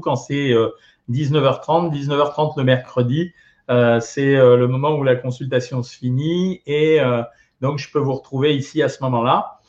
quand c'est 19h30, 19h30 le mercredi. c'est le moment où la consultation se finit et donc je peux vous retrouver ici à ce moment-là.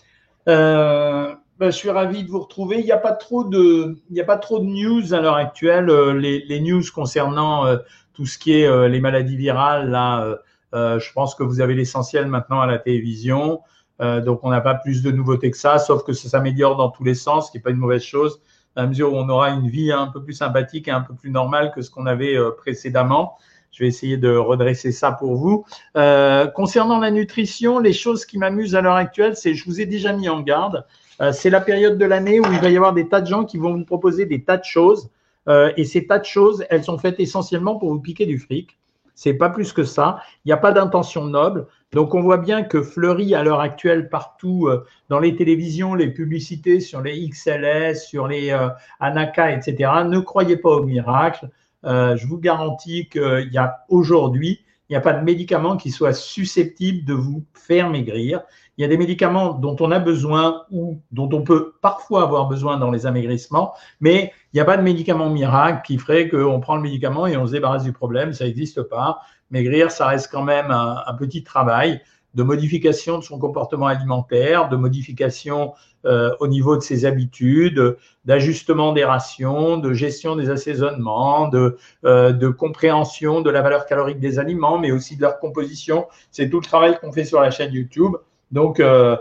Ben, je suis ravi de vous retrouver. Il n'y a pas trop de, news à l'heure actuelle. Les, news concernant tout ce qui est les maladies virales, là, je pense que vous avez l'essentiel maintenant à la télévision. Euh, donc, on n'a pas plus de nouveautés que ça, sauf que ça s'améliore dans tous les sens, ce qui n'est pas une mauvaise chose, à mesure où on aura une vie un peu plus sympathique et un peu plus normale que ce qu'on avait euh, précédemment. Je vais essayer de redresser ça pour vous. Euh, concernant la nutrition, les choses qui m'amusent à l'heure actuelle, c'est, je vous ai déjà mis en garde, c'est la période de l'année où il va y avoir des tas de gens qui vont vous proposer des tas de choses. et ces tas de choses, elles sont faites essentiellement pour vous piquer du fric. C'est pas plus que ça. Il n'y a pas d'intention noble. Donc, on voit bien que fleurit à l'heure actuelle partout euh, dans les télévisions, les publicités sur les XLS, sur les euh, Anaka, etc. Ne croyez pas au miracle. Euh, je vous garantis qu'il y a aujourd'hui, il n'y a pas de médicament qui soit susceptible de vous faire maigrir. Il y a des médicaments dont on a besoin ou dont on peut parfois avoir besoin dans les amaigrissements, mais il n'y a pas de médicament miracle qui ferait qu'on prend le médicament et on se débarrasse du problème. Ça n'existe pas. Maigrir, ça reste quand même un, petit travail de modification de son comportement alimentaire, de modification euh, au niveau de ses habitudes, d'ajustement des rations, de gestion des assaisonnements, de, euh, de, compréhension de la valeur calorique des aliments, mais aussi de leur composition. C'est tout le travail qu'on fait sur la chaîne YouTube. Donc, euh,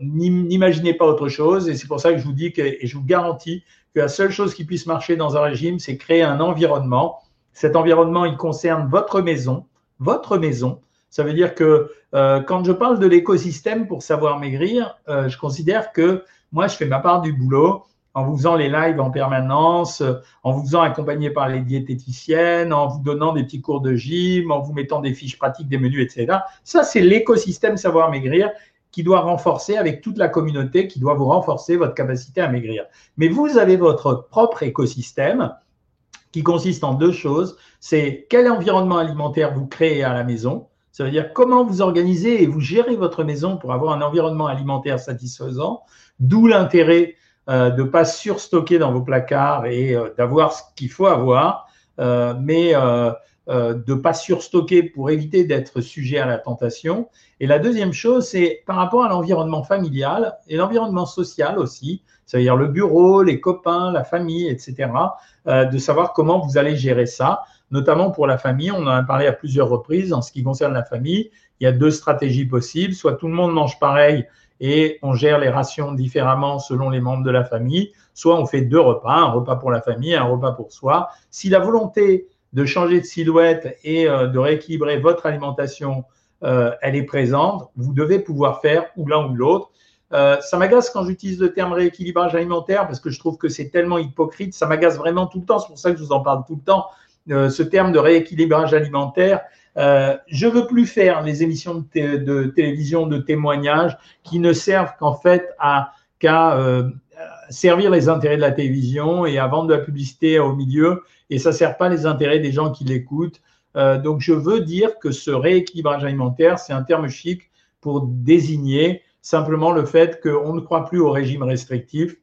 n'imaginez pas autre chose. Et c'est pour ça que je vous dis que, et je vous garantis que la seule chose qui puisse marcher dans un régime, c'est créer un environnement cet environnement, il concerne votre maison, votre maison. Ça veut dire que euh, quand je parle de l'écosystème pour savoir maigrir, euh, je considère que moi, je fais ma part du boulot en vous faisant les lives en permanence, en vous faisant accompagner par les diététiciennes, en vous donnant des petits cours de gym, en vous mettant des fiches pratiques, des menus, etc. Ça, c'est l'écosystème savoir maigrir qui doit renforcer avec toute la communauté, qui doit vous renforcer votre capacité à maigrir. Mais vous avez votre propre écosystème qui consiste en deux choses. C'est quel environnement alimentaire vous créez à la maison. Ça veut dire comment vous organisez et vous gérez votre maison pour avoir un environnement alimentaire satisfaisant. D'où l'intérêt euh, de ne pas surstocker dans vos placards et euh, d'avoir ce qu'il faut avoir, euh, mais de ne pas surstocker pour éviter d'être sujet à la tentation. Et la deuxième chose, c'est par rapport à l'environnement familial et l'environnement social aussi c'est-à-dire le bureau, les copains, la famille, etc., euh, de savoir comment vous allez gérer ça, notamment pour la famille. On en a parlé à plusieurs reprises en ce qui concerne la famille. Il y a deux stratégies possibles. Soit tout le monde mange pareil et on gère les rations différemment selon les membres de la famille, soit on fait deux repas, un repas pour la famille, un repas pour soi. Si la volonté de changer de silhouette et euh, de rééquilibrer votre alimentation, euh, elle est présente, vous devez pouvoir faire ou l'un ou l'autre. Euh, ça m'agace quand j'utilise le terme rééquilibrage alimentaire parce que je trouve que c'est tellement hypocrite. Ça m'agace vraiment tout le temps. C'est pour ça que je vous en parle tout le temps. Ce terme de rééquilibrage alimentaire. Euh, je veux plus faire les émissions de, télévision de témoignages qui ne servent qu'en fait à qu'à servir les intérêts de la télévision et à vendre de la publicité au milieu. Et ça sert pas les intérêts des gens qui l'écoutent. donc je veux dire que ce rééquilibrage alimentaire, c'est un terme chic pour désigner simplement le fait qu'on ne croit plus au régime restrictif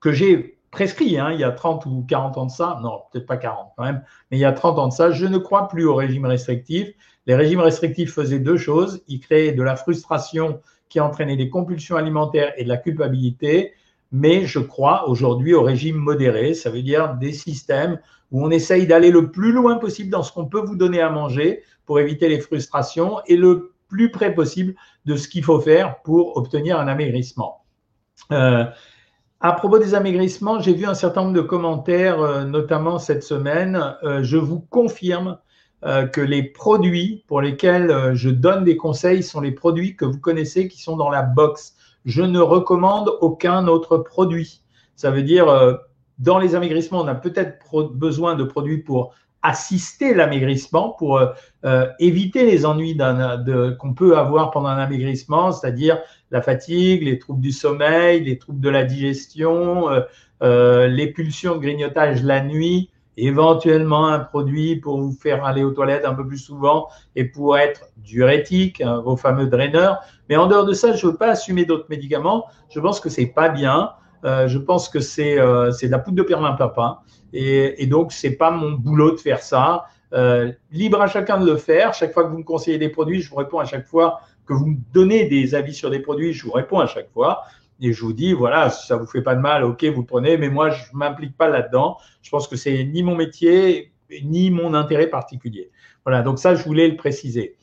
que j'ai prescrit hein, il y a 30 ou 40 ans de ça, non, peut-être pas 40 quand même, mais il y a 30 ans de ça, je ne crois plus au régime restrictif. Les régimes restrictifs faisaient deux choses, ils créaient de la frustration qui entraînait des compulsions alimentaires et de la culpabilité, mais je crois aujourd'hui au régime modéré, ça veut dire des systèmes où on essaye d'aller le plus loin possible dans ce qu'on peut vous donner à manger pour éviter les frustrations et le plus près possible de ce qu'il faut faire pour obtenir un amaigrissement. Euh, à propos des amaigrissements, j'ai vu un certain nombre de commentaires, euh, notamment cette semaine. Euh, je vous confirme que les produits pour lesquels je donne des conseils sont les produits que vous connaissez qui sont dans la box. Je ne recommande aucun autre produit. Ça veut dire, dans les amaigrissements, on a peut-être besoin de produits pour assister l'amaigrissement pour euh, euh, éviter les ennuis qu'on peut avoir pendant un amaigrissement, c'est-à-dire la fatigue, les troubles du sommeil, les troubles de la digestion, euh, les pulsions de grignotage la nuit, éventuellement un produit pour vous faire aller aux toilettes un peu plus souvent et pour être diurétique, hein, vos fameux draineurs. Mais en dehors de ça, je ne veux pas assumer d'autres médicaments. Je pense que c'est pas bien. je pense que c'est de la poudre de perlimpinpin. Et, et donc, ce n'est pas mon boulot de faire ça. libre à chacun de le faire. Chaque fois que vous me conseillez des produits, je vous réponds à chaque fois que vous me donnez des avis sur des produits, je vous réponds à chaque fois. Et je vous dis, voilà, si ça vous fait pas de mal, ok, vous prenez, mais moi, je m'implique pas là-dedans. Je pense que c'est ni mon métier, ni mon intérêt particulier. Voilà, donc ça, je voulais le préciser.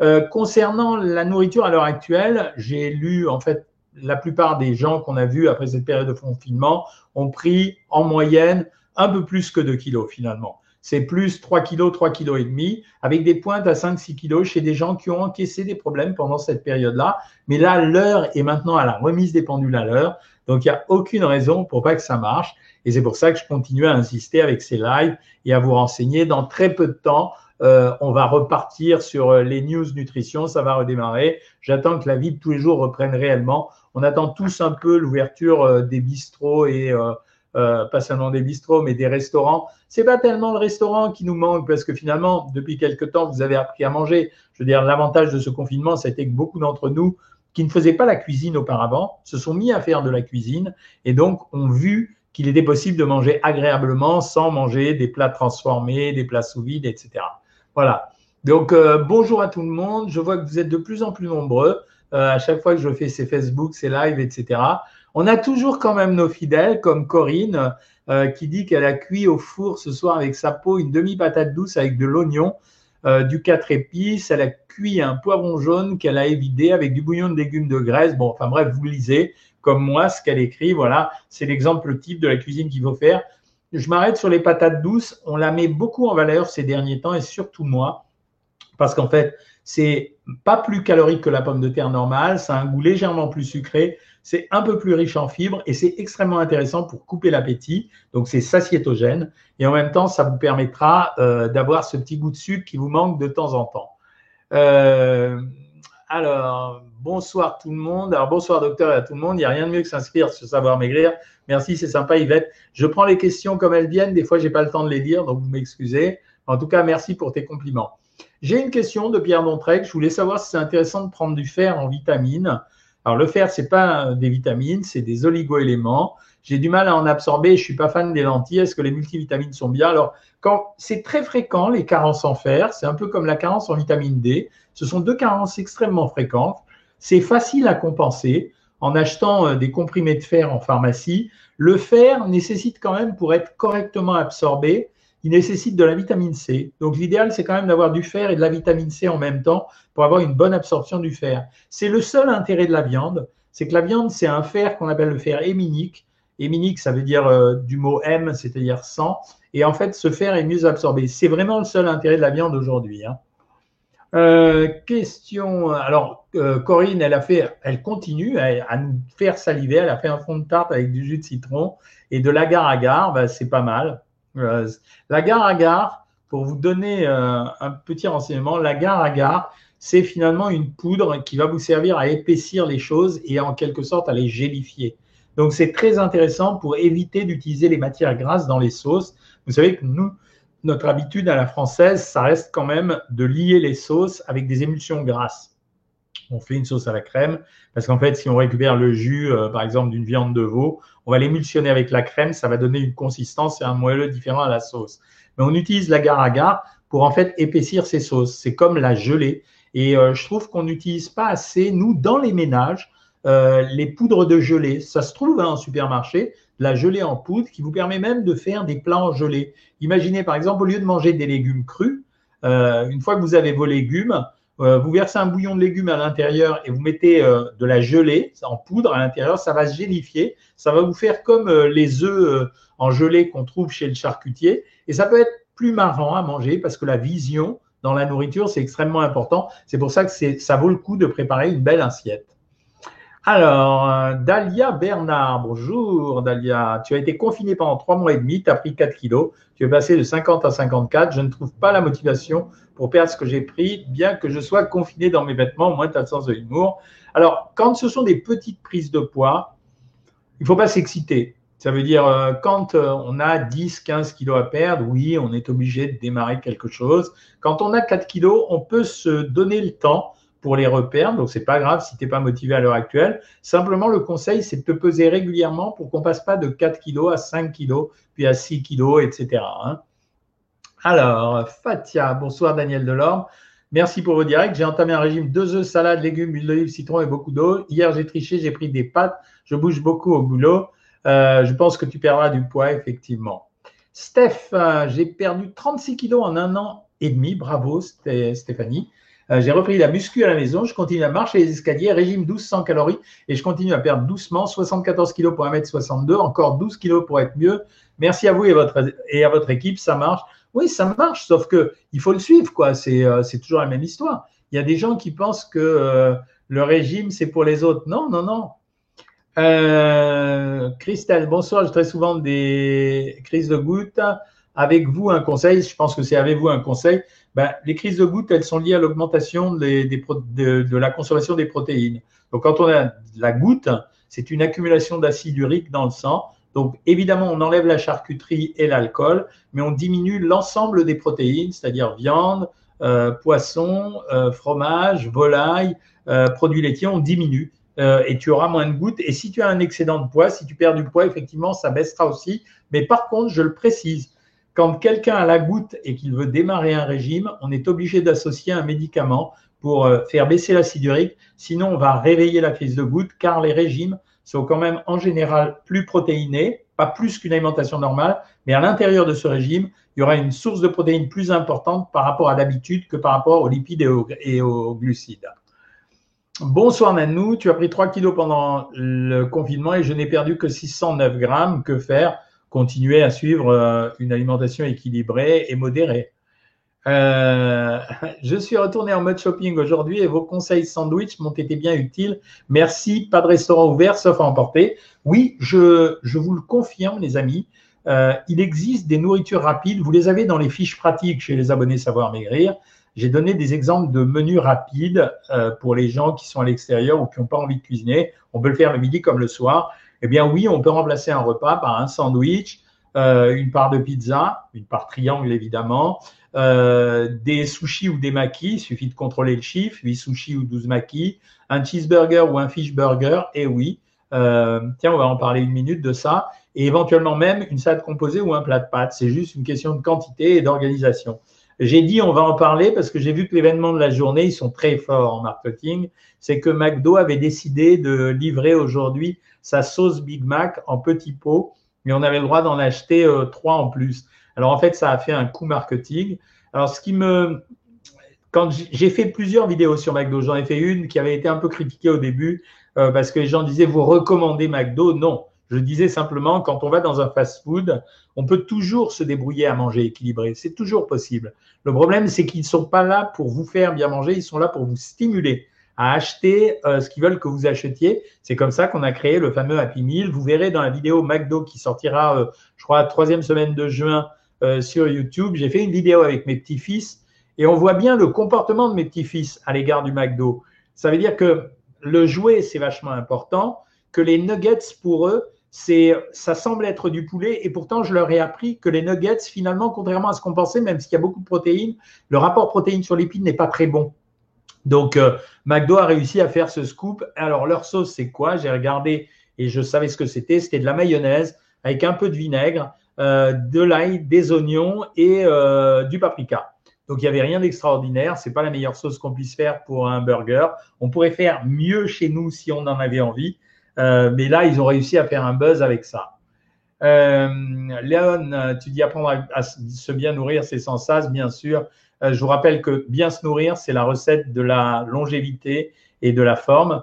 Euh, concernant la nourriture à l'heure actuelle, j'ai lu, en fait, la plupart des gens qu'on a vus après cette période de confinement ont pris en moyenne un peu plus que 2 kilos finalement c'est plus 3 kg, 3 kg et demi, avec des pointes à 5-6 kg chez des gens qui ont encaissé des problèmes pendant cette période-là. Mais là, l'heure est maintenant à la remise des pendules à l'heure. Donc, il n'y a aucune raison pour pas que ça marche. Et c'est pour ça que je continue à insister avec ces lives et à vous renseigner. Dans très peu de temps, euh, on va repartir sur euh, les news nutrition, ça va redémarrer. J'attends que la vie de tous les jours reprenne réellement. On attend tous un peu l'ouverture euh, des bistrots et pas seulement des bistrots, mais des restaurants. C'est pas tellement le restaurant qui nous manque parce que finalement, depuis quelque temps, vous avez appris à manger. Je veux dire, l'avantage de ce confinement, c'était que beaucoup d'entre nous qui ne faisaient pas la cuisine auparavant se sont mis à faire de la cuisine et donc ont vu qu'il était possible de manger agréablement sans manger des plats transformés, des plats sous vide, etc. Voilà. Donc, euh, bonjour à tout le monde. Je vois que vous êtes de plus en plus nombreux. Euh, à chaque fois que je fais ces Facebook, ces lives, etc. On a toujours quand même nos fidèles, comme Corinne, euh, qui dit qu'elle a cuit au four ce soir avec sa peau une demi-patate douce avec de l'oignon, euh, du 4 épices. Elle a cuit un poivron jaune qu'elle a évidé avec du bouillon de légumes de graisse. Bon, enfin bref, vous lisez comme moi ce qu'elle écrit. Voilà, c'est l'exemple type de la cuisine qu'il faut faire. Je m'arrête sur les patates douces. On la met beaucoup en valeur ces derniers temps et surtout moi, parce qu'en fait, c'est pas plus calorique que la pomme de terre normale. Ça a un goût légèrement plus sucré c'est un peu plus riche en fibres et c'est extrêmement intéressant pour couper l'appétit. Donc, c'est satiétogène. Et en même temps, ça vous permettra euh, d'avoir ce petit goût de sucre qui vous manque de temps en temps. Euh, alors, bonsoir tout le monde. Alors, bonsoir docteur et à tout le monde. Il n'y a rien de mieux que s'inscrire sur Savoir Maigrir. Merci, c'est sympa Yvette. Je prends les questions comme elles viennent. Des fois, je n'ai pas le temps de les lire, donc vous m'excusez. En tout cas, merci pour tes compliments. J'ai une question de Pierre Dontrec. Je voulais savoir si c'est intéressant de prendre du fer en vitamines. Alors le fer, c'est pas des vitamines, c'est des oligoéléments. J'ai du mal à en absorber. Je suis pas fan des lentilles. Est-ce que les multivitamines sont bien? Alors quand c'est très fréquent les carences en fer, c'est un peu comme la carence en vitamine D. Ce sont deux carences extrêmement fréquentes. C'est facile à compenser en achetant euh, des comprimés de fer en pharmacie. Le fer nécessite quand même, pour être correctement absorbé, il nécessite de la vitamine C. Donc l'idéal, c'est quand même d'avoir du fer et de la vitamine C en même temps pour avoir une bonne absorption du fer. C'est le seul intérêt de la viande, c'est que la viande, c'est un fer qu'on appelle le fer héminique. Héminique, ça veut dire euh, du mot M, c'est-à-dire 100. Et en fait, ce fer est mieux absorbé. C'est vraiment le seul intérêt de la viande aujourd'hui. Hein. Euh, question. Alors, euh, Corinne, elle a fait, elle continue à, nous faire saliver. Elle a fait un fond de tarte avec du jus de citron et de l'agar-agar. Ben, c'est pas mal. Euh, l'agar-agar, pour vous donner euh, un petit renseignement, l'agar-agar, c'est finalement une poudre qui va vous servir à épaissir les choses et en quelque sorte à les gélifier. Donc c'est très intéressant pour éviter d'utiliser les matières grasses dans les sauces. Vous savez que nous, notre habitude à la française, ça reste quand même de lier les sauces avec des émulsions grasses on fait une sauce à la crème. Parce qu'en fait, si on récupère le jus, euh, par exemple, d'une viande de veau, on va l'émulsionner avec la crème, ça va donner une consistance et un moelleux différent à la sauce. Mais on utilise l'agar-agar pour en fait épaissir ces sauces. C'est comme la gelée. Et euh, je trouve qu'on n'utilise pas assez, nous, dans les ménages, euh, les poudres de gelée. Ça se trouve hein, en supermarché, la gelée en poudre qui vous permet même de faire des plats en gelée. Imaginez par exemple, au lieu de manger des légumes crus, une fois que vous avez vos légumes, euh, vous versez un bouillon de légumes à l'intérieur et vous mettez euh, de la gelée en poudre à l'intérieur, ça va se gélifier. Ça va vous faire comme euh, les œufs en gelée qu'on trouve chez le charcutier. Et ça peut être plus marrant à manger parce que la vision dans la nourriture, c'est extrêmement important. C'est pour ça que ça vaut le coup de préparer une belle assiette. Alors, Dalia Bernard, bonjour Dalia. Tu as été confiné pendant trois mois et demi, tu as pris 4 kilos, tu es passé de 50 à 54. Je ne trouve pas la motivation pour perdre ce que j'ai pris, bien que je sois confiné dans mes vêtements, au moins tu as sens de l'humour. Alors, quand ce sont des petites prises de poids, il ne faut pas s'exciter. Ça veut dire, euh, quand euh, on a 10, 15 kilos à perdre, oui, on est obligé de démarrer quelque chose. Quand on a 4 kilos, on peut se donner le temps pour les repères. Donc, c'est pas grave si tu n'es pas motivé à l'heure actuelle. Simplement, le conseil, c'est de te peser régulièrement pour qu'on passe pas de 4 kg à 5 kg, puis à 6 kg, etc. Alors, Fatia, bonsoir Daniel Delorme. Merci pour vos directs. J'ai entamé un régime deux œufs, salade, légumes, huile d'olive, citron et beaucoup d'eau. Hier, j'ai triché, j'ai pris des pâtes. Je bouge beaucoup au boulot. Euh, je pense que tu perdras du poids, effectivement. Steph, euh, j'ai perdu 36 kilos en un an et demi. Bravo, Stéphanie. Euh, j'ai repris la muscu à la maison. Je continue à marcher les escaliers, régime 1200 calories et je continue à perdre doucement. 74 kilos pour 1m62, encore 12 kilos pour être mieux. Merci à vous et, à votre équipe, ça marche. Oui, ça marche, sauf que il faut le suivre, quoi. Euh, c'est toujours la même histoire. Il y a des gens qui pensent que euh, le régime, c'est pour les autres. Non, non, non. Euh, Christelle, bonsoir. J'ai très souvent des crises de gouttes. Avec vous, un conseil, je pense que c'est avec vous un conseil. Ben, les crises de gouttes, elles sont liées à l'augmentation de, de, la consommation des protéines. Donc, quand on a la goutte, c'est une accumulation d'acide urique dans le sang. Donc, évidemment, on enlève la charcuterie et l'alcool, mais on diminue l'ensemble des protéines, c'est-à-dire viande, euh, poisson, euh, fromage, volaille, euh, produits laitiers, on diminue. et tu auras moins de gouttes. Et si tu as un excédent de poids, si tu perds du poids, effectivement, ça baissera aussi. Mais par contre, je le précise, quand quelqu'un a la goutte et qu'il veut démarrer un régime, on est obligé d'associer un médicament pour faire baisser l'acide urique. Sinon, on va réveiller la crise de goutte car les régimes sont quand même en général plus protéinés, pas plus qu'une alimentation normale, mais à l'intérieur de ce régime, il y aura une source de protéines plus importante par rapport à d'habitude que par rapport aux lipides et aux, glucides. Bonsoir Nanou, tu as pris 3 kilos pendant le confinement et je n'ai perdu que 609 grammes. Que faire Continuer à suivre euh, une alimentation équilibrée et modérée. Euh, je suis retourné en mode shopping aujourd'hui et vos conseils sandwich m'ont été bien utiles. Merci. Pas de restaurant ouvert sauf à emporter. Oui, je, je vous le confirme, les amis. Euh, il existe des nourritures rapides. Vous les avez dans les fiches pratiques chez les abonnés Savoir Maigrir. J'ai donné des exemples de menus rapides pour les gens qui sont à l'extérieur ou qui n'ont pas envie de cuisiner. On peut le faire le midi comme le soir. Eh bien oui, on peut remplacer un repas par un sandwich, euh, une part de pizza, une part triangle évidemment, euh, des sushis ou des makis, il suffit de contrôler le chiffre, 8 sushis ou 12 makis, un cheeseburger ou un fish burger, et oui, euh, tiens, on va en parler une minute de ça, et éventuellement même une salade composée ou un plat de pâtes. C'est juste une question de quantité et d'organisation. J'ai dit on va en parler parce que j'ai vu que l'événement de la journée, ils sont très forts en marketing. C'est que McDo avait décidé de livrer aujourd'hui sa sauce Big Mac en petits pots, mais on avait le droit d'en acheter euh, trois en plus. Alors en fait, ça a fait un coup marketing. Alors ce qui me... Quand j'ai fait plusieurs vidéos sur McDo, j'en ai fait une qui avait été un peu critiquée au début euh, parce que les gens disaient, vous recommandez McDo? Non, je disais simplement, quand on va dans un fast-food, on peut toujours se débrouiller à manger équilibré. C'est toujours possible. Le problème, c'est qu'ils ne sont pas là pour vous faire bien manger, ils sont là pour vous stimuler à acheter euh, ce qu'ils veulent que vous achetiez. C'est comme ça qu'on a créé le fameux Happy Meal. Vous verrez dans la vidéo McDo qui sortira, euh, je crois, troisième semaine de juin, euh, sur YouTube. J'ai fait une vidéo avec mes petits-fils et on voit bien le comportement de mes petits-fils à l'égard du McDo. Ça veut dire que le jouet, c'est vachement important, que les nuggets, pour eux, c'est, ça semble être du poulet et pourtant, je leur ai appris que les nuggets, finalement, contrairement à ce qu'on pensait, même s'il y a beaucoup de protéines, le rapport protéines sur lipides n'est pas très bon. Donc, euh, McDo a réussi à faire ce scoop. Alors, leur sauce, c'est quoi? J'ai regardé et je savais ce que c'était. C'était de la mayonnaise avec un peu de vinaigre, euh, de l'ail, des oignons et euh, du paprika. Donc, il n'y avait rien d'extraordinaire. Ce n'est pas la meilleure sauce qu'on puisse faire pour un burger. On pourrait faire mieux chez nous si on en avait envie. Euh, mais là, ils ont réussi à faire un buzz avec ça. Léon, tu dis apprendre à, se bien nourrir, c'est sans sas, bien sûr. je vous rappelle que bien se nourrir, c'est la recette de la longévité et de la forme.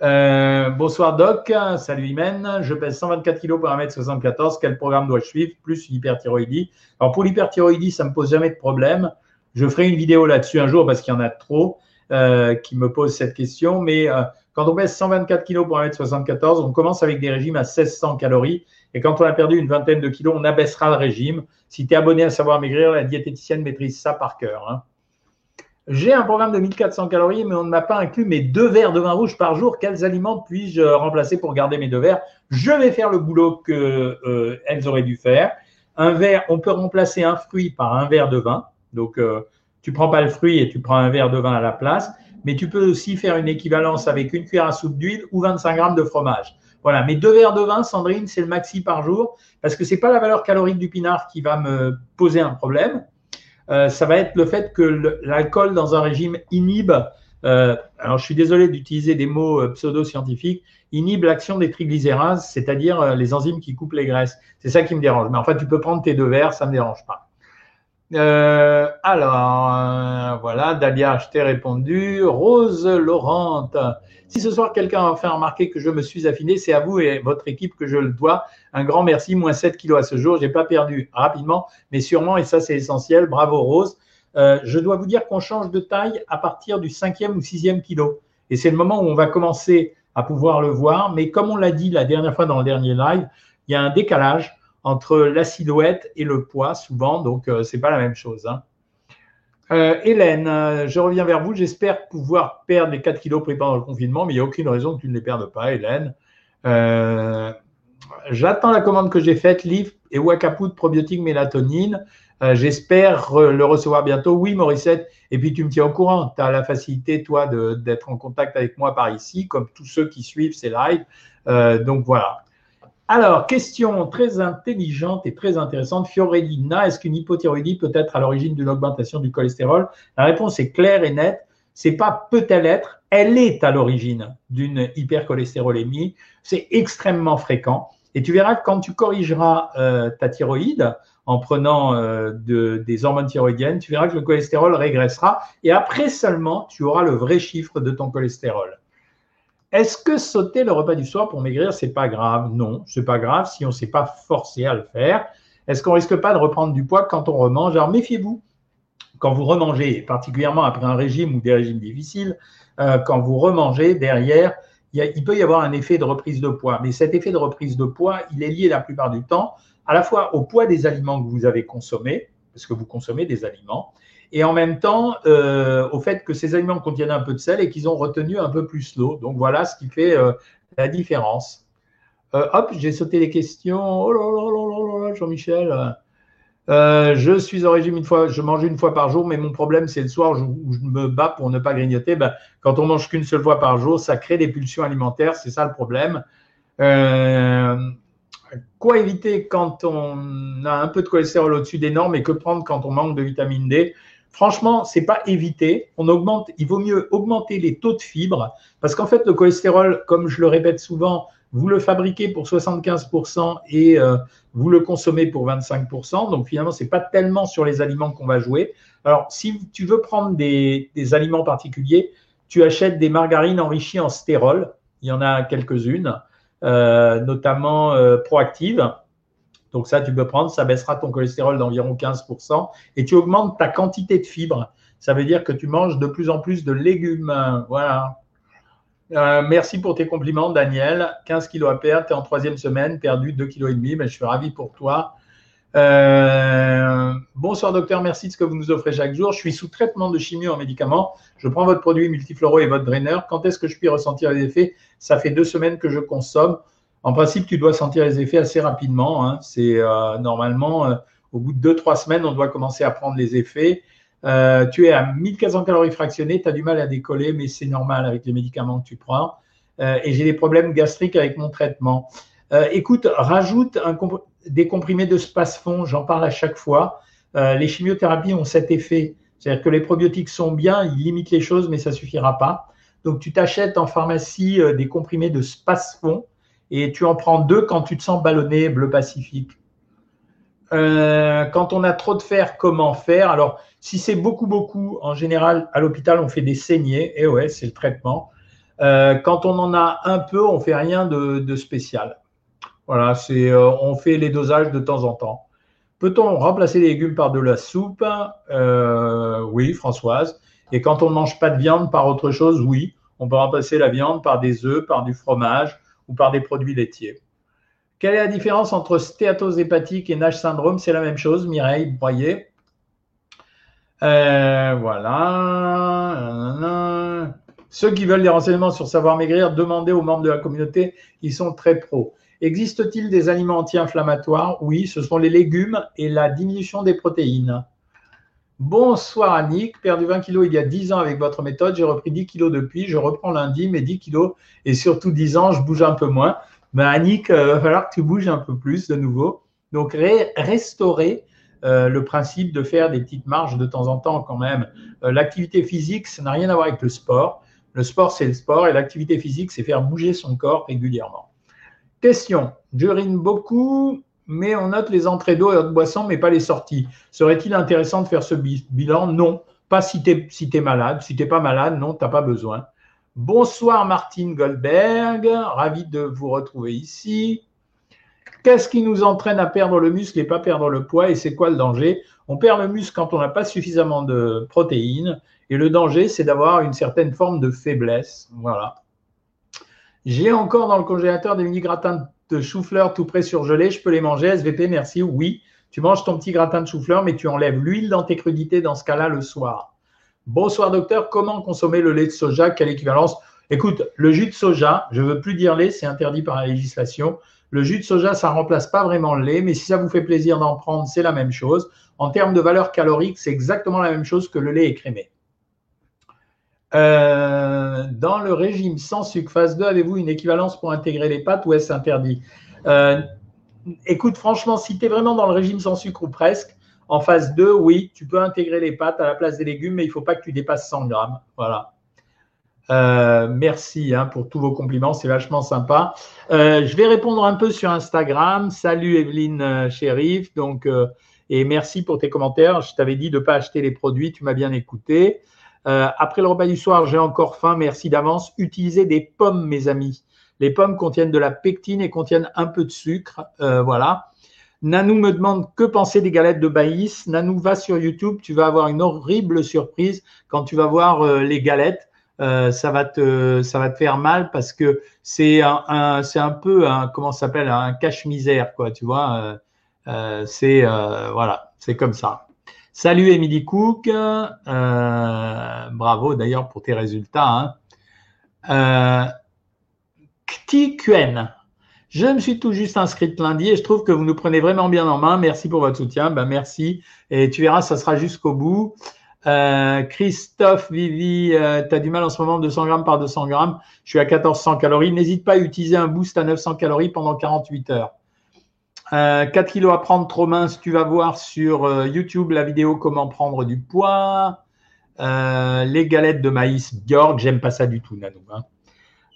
Euh, bonsoir Doc, salut Imen. Je pèse 124 kg pour 1m74. Quel programme dois-je suivre? Plus une hyperthyroïdie. Alors pour l'hyperthyroïdie, ça ne me pose jamais de problème. Je ferai une vidéo là-dessus un jour parce qu'il y en a trop euh, qui me posent cette question. Mais euh, quand on pèse 124 kg pour 1m74, on commence avec des régimes à 1600 calories. Et quand on a perdu une vingtaine de kilos, on abaissera le régime. Si tu es abonné à Savoir Maigrir, la diététicienne maîtrise ça par cœur. Hein. J'ai un programme de 1400 calories, mais on ne m'a pas inclus mes deux verres de vin rouge par jour. Quels aliments puis-je remplacer pour garder mes deux verres? Je vais faire le boulot qu'elles euh, auraient dû faire. Un verre, on peut remplacer un fruit par un verre de vin. Donc, euh, tu prends pas le fruit et tu prends un verre de vin à la place. Mais tu peux aussi faire une équivalence avec une cuillère à soupe d'huile ou 25 grammes de fromage. Voilà, mais deux verres de vin, Sandrine, c'est le maxi par jour, parce que ce n'est pas la valeur calorique du pinard qui va me poser un problème. Euh, ça va être le fait que l'alcool dans un régime inhibe, euh, alors je suis désolé d'utiliser des mots euh, pseudo-scientifiques, inhibe l'action des triglycérases, c'est-à-dire les enzymes qui coupent les graisses. C'est ça qui me dérange. Mais en fait, tu peux prendre tes deux verres, ça ne me dérange pas. Euh, alors, euh, voilà, Dalia, je t'ai répondu. Rose Laurente, si ce soir quelqu'un a fait remarquer que je me suis affiné, c'est à vous et votre équipe que je le dois. Un grand merci, moins 7 kilos à ce jour. Je n'ai pas perdu rapidement, mais sûrement, et ça c'est essentiel. Bravo Rose. Euh, je dois vous dire qu'on change de taille à partir du cinquième ou sixième kilo. Et c'est le moment où on va commencer à pouvoir le voir. Mais comme on l'a dit la dernière fois dans le dernier live, il y a un décalage entre la silhouette et le poids souvent, donc euh, ce n'est pas la même chose. Hein. Euh, Hélène, euh, je reviens vers vous. J'espère pouvoir perdre les 4 kilos pris pendant le confinement, mais il n'y a aucune raison que tu ne les perdes pas, Hélène. J'attends la commande que j'ai faite, Livre et Wakapout probiotique mélatonine. J'espère le recevoir bientôt. Oui, Morissette. Et puis tu me tiens au courant. Tu as la facilité, toi, d'être en contact avec moi par ici, comme tous ceux qui suivent ces lives. donc voilà. Alors, question très intelligente et très intéressante. Fiorellina, est-ce qu'une hypothyroïdie peut être à l'origine d'une augmentation du cholestérol? La réponse est claire et nette. C'est pas peut-elle être, elle est à l'origine d'une hypercholestérolémie. C'est extrêmement fréquent. Et tu verras que quand tu corrigeras euh, ta thyroïde en prenant euh, des hormones thyroïdiennes, tu verras que le cholestérol régressera. Et après seulement, tu auras le vrai chiffre de ton cholestérol. Est-ce que sauter le repas du soir pour maigrir, c'est pas grave? Non, c'est pas grave si on ne s'est pas forcé à le faire. Est-ce qu'on risque pas de reprendre du poids quand on remange? Alors méfiez-vous. Quand vous remangez, particulièrement après un régime ou des régimes difficiles, euh, quand vous remangez derrière, il, peut y avoir un effet de reprise de poids. Mais cet effet de reprise de poids, il est lié la plupart du temps à la fois au poids des aliments que vous avez consommés, parce que vous consommez des aliments, et en même temps euh, au fait que ces aliments contiennent un peu de sel et qu'ils ont retenu un peu plus l'eau. Donc voilà ce qui fait euh, la différence. Euh, hop, j'ai sauté les questions. Oh là là là là Jean-Michel. je suis au régime une fois, je mange une fois par jour, mais mon problème c'est le soir où je me bats pour ne pas grignoter. Ben, quand on mange qu'une seule fois par jour, ça crée des pulsions alimentaires, c'est ça le problème. quoi éviter quand on a un peu de cholestérol au-dessus des normes et que prendre quand on manque de vitamine D? Franchement, c'est pas éviter. On augmente, il vaut mieux augmenter les taux de fibres parce qu'en fait, le cholestérol, comme je le répète souvent, vous le fabriquez pour 75% et euh, vous le consommez pour 25%. Donc finalement, c'est pas tellement sur les aliments qu'on va jouer. Alors, si tu veux prendre des, aliments particuliers, tu achètes des margarines enrichies en stérol. Il y en a quelques-unes, euh, notamment euh, proactives donc ça, tu peux prendre, ça baissera ton cholestérol d'environ 15% et tu augmentes ta quantité de fibres. Ça veut dire que tu manges de plus en plus de légumes. Voilà. Euh, merci pour tes compliments, Daniel. 15 kilos à perdre, tu es en troisième semaine, perdu 2,5 kg, mais je suis ravi pour toi. Euh, bonsoir docteur, merci de ce que vous nous offrez chaque jour. Je suis sous traitement de chimio en médicaments. Je prends votre produit multifloro et votre draineur. Quand est-ce que je puis ressentir les effets? Ça fait deux semaines que je consomme. En principe, tu dois sentir les effets assez rapidement. Hein. C'est euh, normalement, euh, au bout de 2-3 semaines, on doit commencer à prendre les effets. Euh, tu es à 1400 calories fractionnées, tu as du mal à décoller, mais c'est normal avec les médicaments que tu prends. et j'ai des problèmes gastriques avec mon traitement. écoute, rajoute des comprimés de space-fond, j'en parle à chaque fois. les chimiothérapies ont cet effet. C'est-à-dire que les probiotiques sont bien, ils limitent les choses, mais ça ne suffira pas. Donc, tu t'achètes en pharmacie des comprimés de space-fond et tu en prends deux quand tu te sens ballonné, bleu pacifique. Euh, quand on a trop de fer, comment faire? Alors, si c'est beaucoup, beaucoup, en général, à l'hôpital, on fait des saignées. Et ouais, c'est le traitement. Euh, quand on en a un peu, on fait rien de, spécial. Voilà, c'est, euh, on fait les dosages de temps en temps. Peut-on remplacer les légumes par de la soupe? Oui, Françoise. Et quand on ne mange pas de viande par autre chose, oui, on peut remplacer la viande par des œufs, par du fromage ou par des produits laitiers. Quelle est la différence entre stéatose hépatique et Nash syndrome? C'est la même chose, Mireille Boyer. Euh, voilà. Ceux qui veulent des renseignements sur savoir maigrir, demandez aux membres de la communauté, ils sont très pros. Existe-t-il des aliments anti-inflammatoires? Oui, ce sont les légumes et la diminution des protéines. Bonsoir Annick, perdu 20 kilos il y a 10 ans avec votre méthode, j'ai repris 10 kilos depuis, je reprends lundi, mais 10 kilos et surtout 10 ans, je bouge un peu moins. Ben, Annick, il euh, va falloir que tu bouges un peu plus de nouveau. Donc restaurer euh, le principe de faire des petites marches de temps en temps quand même. Euh, l'activité physique, ça n'a rien à voir avec le sport. Le sport, c'est le sport et l'activité physique, c'est faire bouger son corps régulièrement. Question. J'urine beaucoup, mais on note les entrées d'eau et de boissons, mais pas les sorties. Serait-il intéressant de faire ce bilan? Non. Pas si tu es, malade. Si tu n'es pas malade, non, tu n'as pas besoin. Bonsoir Martine Goldberg, ravi de vous retrouver ici. Qu'est-ce qui nous entraîne à perdre le muscle et pas perdre le poids? Et c'est quoi le danger? On perd le muscle quand on n'a pas suffisamment de protéines. Et le danger, c'est d'avoir une certaine forme de faiblesse. Voilà. J'ai encore dans le congélateur des mini gratins de chou-fleur tout près surgelés. Je peux les manger. SVP, merci. Oui, tu manges ton petit gratin de chou-fleur, mais tu enlèves l'huile dans tes crudités dans ce cas-là le soir. Bonsoir docteur, comment consommer le lait de soja? Quelle équivalence? Écoute, le jus de soja, je ne veux plus dire lait, c'est interdit par la législation. Le jus de soja, ça ne remplace pas vraiment le lait, mais si ça vous fait plaisir d'en prendre, c'est la même chose. En termes de valeur calorique, c'est exactement la même chose que le lait écrémé. Euh, dans le régime sans sucre, phase 2, avez-vous une équivalence pour intégrer les pâtes ou est-ce interdit euh, Écoute, franchement, si tu es vraiment dans le régime sans sucre ou presque, en phase 2, oui, tu peux intégrer les pâtes à la place des légumes, mais il ne faut pas que tu dépasses 100 grammes. Voilà. Euh, merci hein, pour tous vos compliments, c'est vachement sympa. Je vais répondre un peu sur Instagram. Salut Evelyne Chérif. Donc, et merci pour tes commentaires. Je t'avais dit de ne pas acheter les produits, tu m'as bien écouté. Après le repas du soir, j'ai encore faim. Merci d'avance. Utilisez des pommes, mes amis. Les pommes contiennent de la pectine et contiennent un peu de sucre. voilà. Nanou me demande que penser des galettes de maïs? Nanou, va sur YouTube, tu vas avoir une horrible surprise quand tu vas voir les galettes. Euh, ça va te ça va te faire mal parce que c'est un, un peu un comment s'appelle un cache-misère quoi tu vois euh, euh, c'est voilà c'est comme ça salut Emily Cook bravo d'ailleurs pour tes résultats hein. QN je me suis tout juste inscrite lundi et je trouve que vous nous prenez vraiment bien en main. Merci pour votre soutien. Ben, merci. Et tu verras, ça sera jusqu'au bout. Euh, Christophe Vivi, euh, tu as du mal en ce moment, 200 grammes par 200 grammes. Je suis à 1400 calories. N'hésite pas à utiliser un boost à 900 calories pendant 48 heures. 4 euh, kilos à prendre trop mince, tu vas voir sur YouTube la vidéo comment prendre du poids. les galettes de maïs Georg, j'aime pas ça du tout, Nanou. Hein.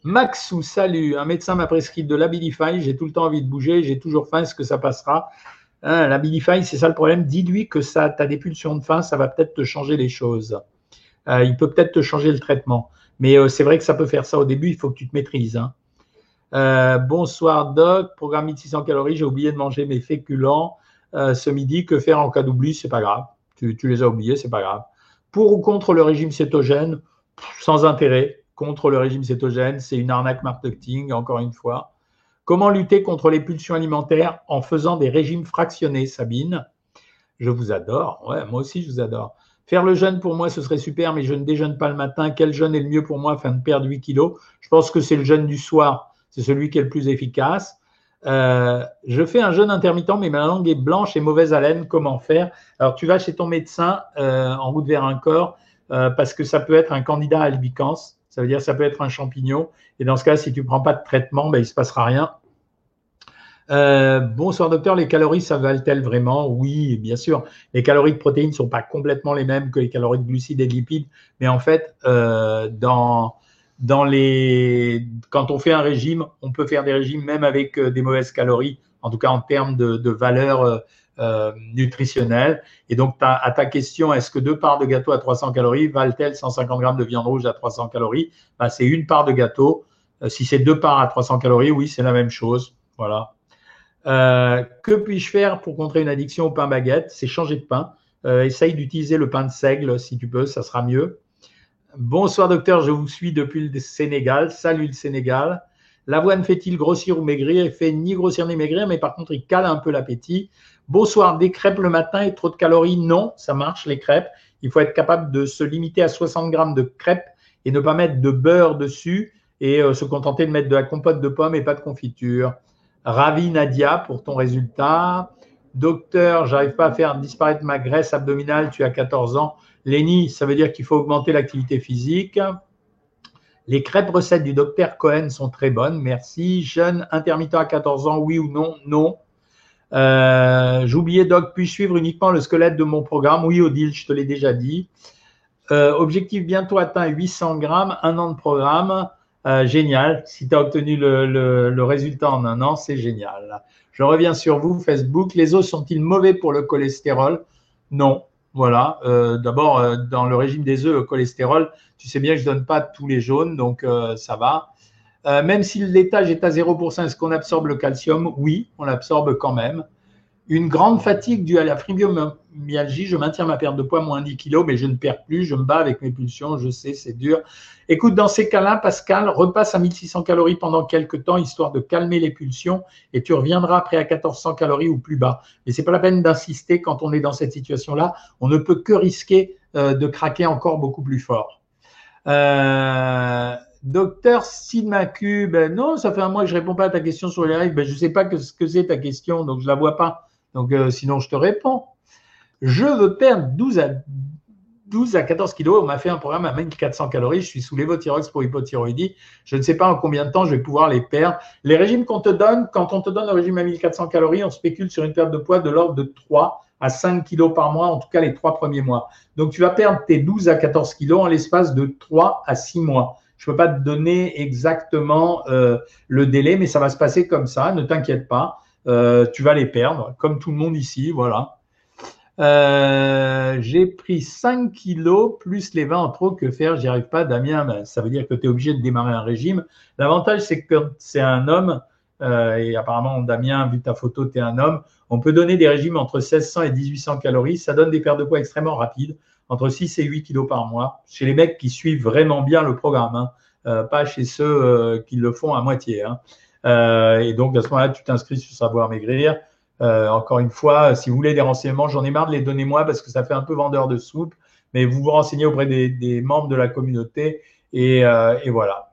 Maxou, salut. Un médecin m'a prescrit de l'Abilify. J'ai tout le temps envie de bouger. J'ai toujours faim. Est-ce que ça passera? Hein, la Bilify, c'est ça le problème? Dis-lui que ça, tu as des pulsions de faim, ça va peut-être te changer les choses. Euh, il peut peut-être te changer le traitement. Mais euh, c'est vrai que ça peut faire ça au début, il faut que tu te maîtrises. Hein. Euh, bonsoir Doc, programme de 600 calories, j'ai oublié de manger mes féculents ce midi. Que faire en cas d'oubli? C'est pas grave. Tu, les as oubliés, c'est pas grave. Pour ou contre le régime cétogène? Sans intérêt. Contre le régime cétogène, c'est une arnaque marketing, encore une fois. Comment lutter contre les pulsions alimentaires en faisant des régimes fractionnés, Sabine? Je vous adore. Moi aussi, je vous adore. Faire le jeûne, pour moi, ce serait super, mais je ne déjeune pas le matin. Quel jeûne est le mieux pour moi afin de perdre 8 kilos? Je pense que c'est le jeûne du soir. C'est celui qui est le plus efficace. Euh, je fais un jeûne intermittent, mais ma langue est blanche et mauvaise haleine. Comment faire? Alors, tu vas chez ton médecin euh, en route vers un corps euh, parce que ça peut être un candidat à albicans. Ça veut dire que ça peut être un champignon. Et dans ce cas, si tu ne prends pas de traitement, ben, il ne se passera rien. Bonsoir docteur, les calories, ça valent-elles vraiment? Oui, bien sûr. Les calories de protéines ne sont pas complètement les mêmes que les calories de glucides et de lipides, mais en fait, dans, dans les... quand on fait un régime, on peut faire des régimes même avec euh, des mauvaises calories, en tout cas en termes de, valeur euh, nutritionnelle. Et donc, à ta question, est-ce que deux parts de gâteau à 300 calories valent-elles 150 grammes de viande rouge à 300 calories? Ben, C'est une part de gâteau. Euh, si c'est deux parts à 300 calories, oui, c'est la même chose. Voilà. Euh, que puis-je faire pour contrer une addiction au pain baguette? C'est changer de pain. essaye d'utiliser le pain de seigle si tu peux, ça sera mieux. Bonsoir docteur, je vous suis depuis le Sénégal. Salut le Sénégal. L'avoine fait-il grossir ou maigrir? Il fait ni grossir ni maigrir, mais par contre, il cale un peu l'appétit. Bonsoir, des crêpes le matin et trop de calories? Non, ça marche les crêpes. Il faut être capable de se limiter à 60 grammes de crêpes et ne pas mettre de beurre dessus et euh, se contenter de mettre de la compote de pommes et pas de confiture. Ravi Nadia pour ton résultat. Docteur, j'arrive pas à faire disparaître ma graisse abdominale, tu as 14 ans. Lénie, ça veut dire qu'il faut augmenter l'activité physique. Les crêpes recettes du docteur Cohen sont très bonnes, merci. Jeune intermittent à 14 ans, oui ou non? Non. Euh, J'oubliais, Doc, puis suivre uniquement le squelette de mon programme? Oui, Odile, je te l'ai déjà dit. Euh, objectif bientôt atteint 800 grammes, un an de programme. Euh, génial. Si tu as obtenu le, résultat en un an, c'est génial. Je reviens sur vous, Facebook. Les os sont-ils mauvais pour le cholestérol? Non. Voilà. Euh, d'abord, dans le régime des œufs, le cholestérol, tu sais bien que je ne donne pas tous les jaunes, donc ça va. même si le laitage est à 0%, est-ce qu'on absorbe le calcium? Oui, on l'absorbe quand même. Une grande fatigue due à la fibromyalgie. Je maintiens ma perte de poids, moins 10 kg, mais je ne perds plus. Je me bats avec mes pulsions. Je sais, c'est dur. Écoute, dans ces cas-là, Pascal, repasse à 1600 calories pendant quelques temps, histoire de calmer les pulsions, et tu reviendras après à 1400 calories ou plus bas. Mais c'est pas la peine d'insister quand on est dans cette situation-là. On ne peut que risquer euh, de craquer encore beaucoup plus fort. Euh, docteur Sidmacu, ben non, ça fait un mois que je réponds pas à ta question sur les règles. Ben, je ne sais pas ce que c'est ta question, donc je la vois pas. Donc, euh, sinon, je te réponds. Je veux perdre 12 à, 12 à 14 kilos. On m'a fait un programme à 1400 calories. Je suis sous l'évothyrox pour hypothyroïdie. Je ne sais pas en combien de temps je vais pouvoir les perdre. Les régimes qu'on te donne, quand on te donne le régime à 1400 calories, on spécule sur une perte de poids de l'ordre de 3 à 5 kilos par mois, en tout cas les trois premiers mois. Donc, tu vas perdre tes 12 à 14 kilos en l'espace de 3 à 6 mois. Je ne peux pas te donner exactement euh, le délai, mais ça va se passer comme ça. Ne t'inquiète pas. Euh, tu vas les perdre, comme tout le monde ici, voilà. Euh, j'ai pris 5 kilos plus les 20 en trop. Que faire J'y arrive pas, Damien. Ben, ça veut dire que tu es obligé de démarrer un régime. L'avantage, c'est que c'est un homme, euh, et apparemment, Damien, vu ta photo, tu es un homme, on peut donner des régimes entre 1600 et 1800 calories. Ça donne des pertes de poids extrêmement rapides, entre 6 et 8 kilos par mois, chez les mecs qui suivent vraiment bien le programme, hein. pas chez ceux qui le font à moitié. Hein. Euh, et donc, à ce moment-là, tu t'inscris sur Savoir Maigrir. Euh, encore une fois, si vous voulez des renseignements, j'en ai marre de les donner moi parce que ça fait un peu vendeur de soupe, mais vous vous renseignez auprès des, membres de la communauté et, euh, voilà.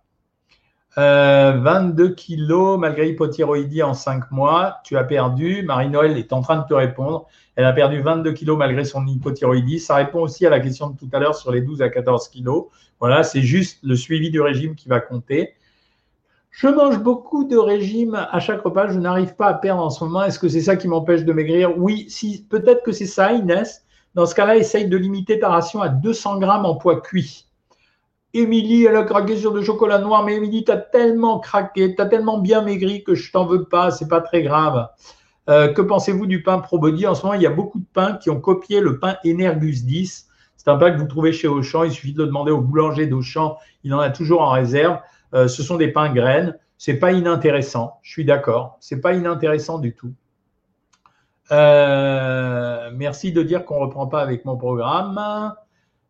22 kilos malgré hypothyroïdie en 5 mois, tu as perdu. Marie-Noël est en train de te répondre. Elle a perdu 22 kilos malgré son hypothyroïdie. Ça répond aussi à la question de tout à l'heure sur les 12 à 14 kilos. Voilà, c'est juste le suivi du régime qui va compter. Je mange beaucoup de régimes à chaque repas, je n'arrive pas à perdre en ce moment. Est-ce que c'est ça qui m'empêche de maigrir? Oui, si, peut-être que c'est ça, Inès. Dans ce cas-là, essaye de limiter ta ration à 200 grammes en poids cuit. Émilie, elle a craqué sur le chocolat noir, mais Émilie, tu as tellement craqué, tu as tellement bien maigri que je t'en veux pas, c'est pas très grave. Euh, que pensez-vous du pain ProBody? En ce moment, il y a beaucoup de pains qui ont copié le pain Energus 10. C'est un pain que vous trouvez chez Auchan, il suffit de le demander au boulanger d'Auchan, il en a toujours en réserve. Euh, ce sont des pains graines. C'est pas inintéressant. Je suis d'accord. C'est pas inintéressant du tout. Euh, merci de dire qu'on reprend pas avec mon programme.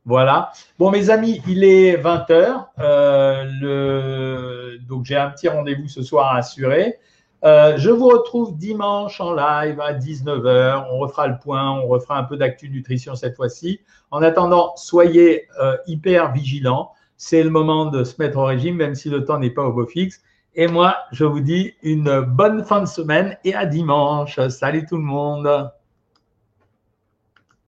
Voilà. Bon, mes amis, il est 20h. Euh, donc, j'ai un petit rendez-vous ce soir à assurer. je vous retrouve dimanche en live à 19h. On refera le point, on refera un peu d'actu nutrition cette fois-ci. En attendant, soyez hyper vigilants c'est le moment de se mettre au régime, même si le temps n'est pas au beau fixe. Et moi, je vous dis une bonne fin de semaine et à dimanche. Salut tout le monde.